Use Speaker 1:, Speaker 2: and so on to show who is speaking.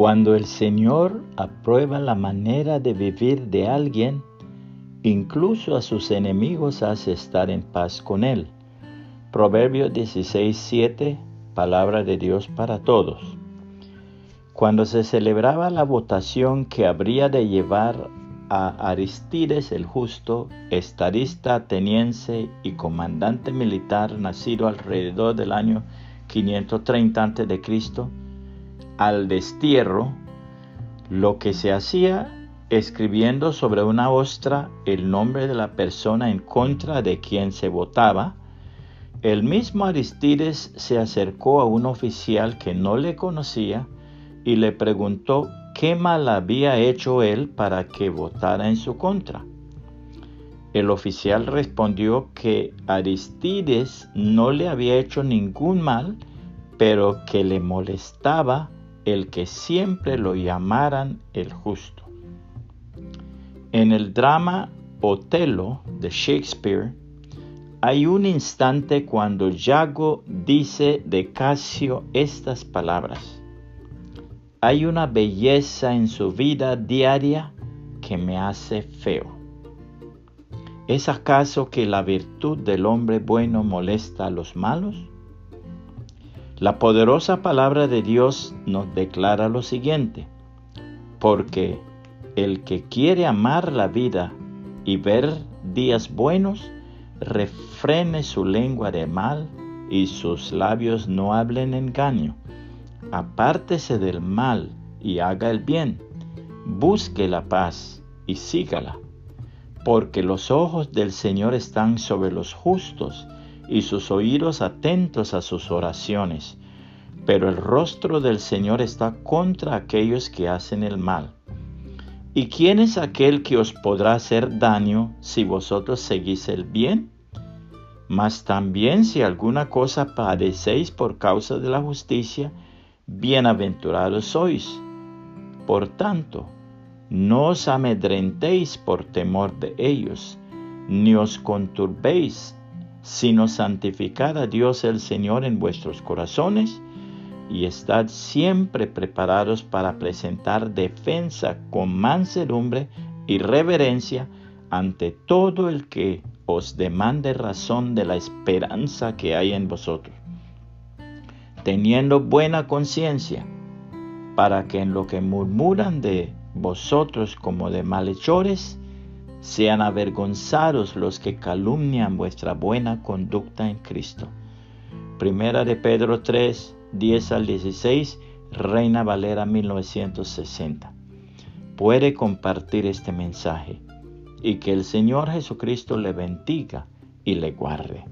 Speaker 1: Cuando el Señor aprueba la manera de vivir de alguien, incluso a sus enemigos hace estar en paz con él. Proverbios 16:7, palabra de Dios para todos. Cuando se celebraba la votación que habría de llevar a Aristides el justo, estadista ateniense y comandante militar nacido alrededor del año 530 a.C., al destierro, lo que se hacía escribiendo sobre una ostra el nombre de la persona en contra de quien se votaba, el mismo Aristides se acercó a un oficial que no le conocía y le preguntó qué mal había hecho él para que votara en su contra. El oficial respondió que Aristides no le había hecho ningún mal, pero que le molestaba el que siempre lo llamaran el justo. En el drama Otelo de Shakespeare hay un instante cuando Yago dice de Casio estas palabras. Hay una belleza en su vida diaria que me hace feo. ¿Es acaso que la virtud del hombre bueno molesta a los malos? La poderosa palabra de Dios nos declara lo siguiente, porque el que quiere amar la vida y ver días buenos, refrene su lengua de mal y sus labios no hablen engaño. Apártese del mal y haga el bien. Busque la paz y sígala. Porque los ojos del Señor están sobre los justos y sus oídos atentos a sus oraciones. Pero el rostro del Señor está contra aquellos que hacen el mal. ¿Y quién es aquel que os podrá hacer daño si vosotros seguís el bien? Mas también si alguna cosa padecéis por causa de la justicia, bienaventurados sois. Por tanto, no os amedrentéis por temor de ellos, ni os conturbéis sino santificad a Dios el Señor en vuestros corazones y estad siempre preparados para presentar defensa con mansedumbre y reverencia ante todo el que os demande razón de la esperanza que hay en vosotros, teniendo buena conciencia, para que en lo que murmuran de vosotros como de malhechores, sean avergonzados los que calumnian vuestra buena conducta en Cristo. Primera de Pedro 3, 10 al 16, Reina Valera 1960. Puede compartir este mensaje y que el Señor Jesucristo le bendiga y le guarde.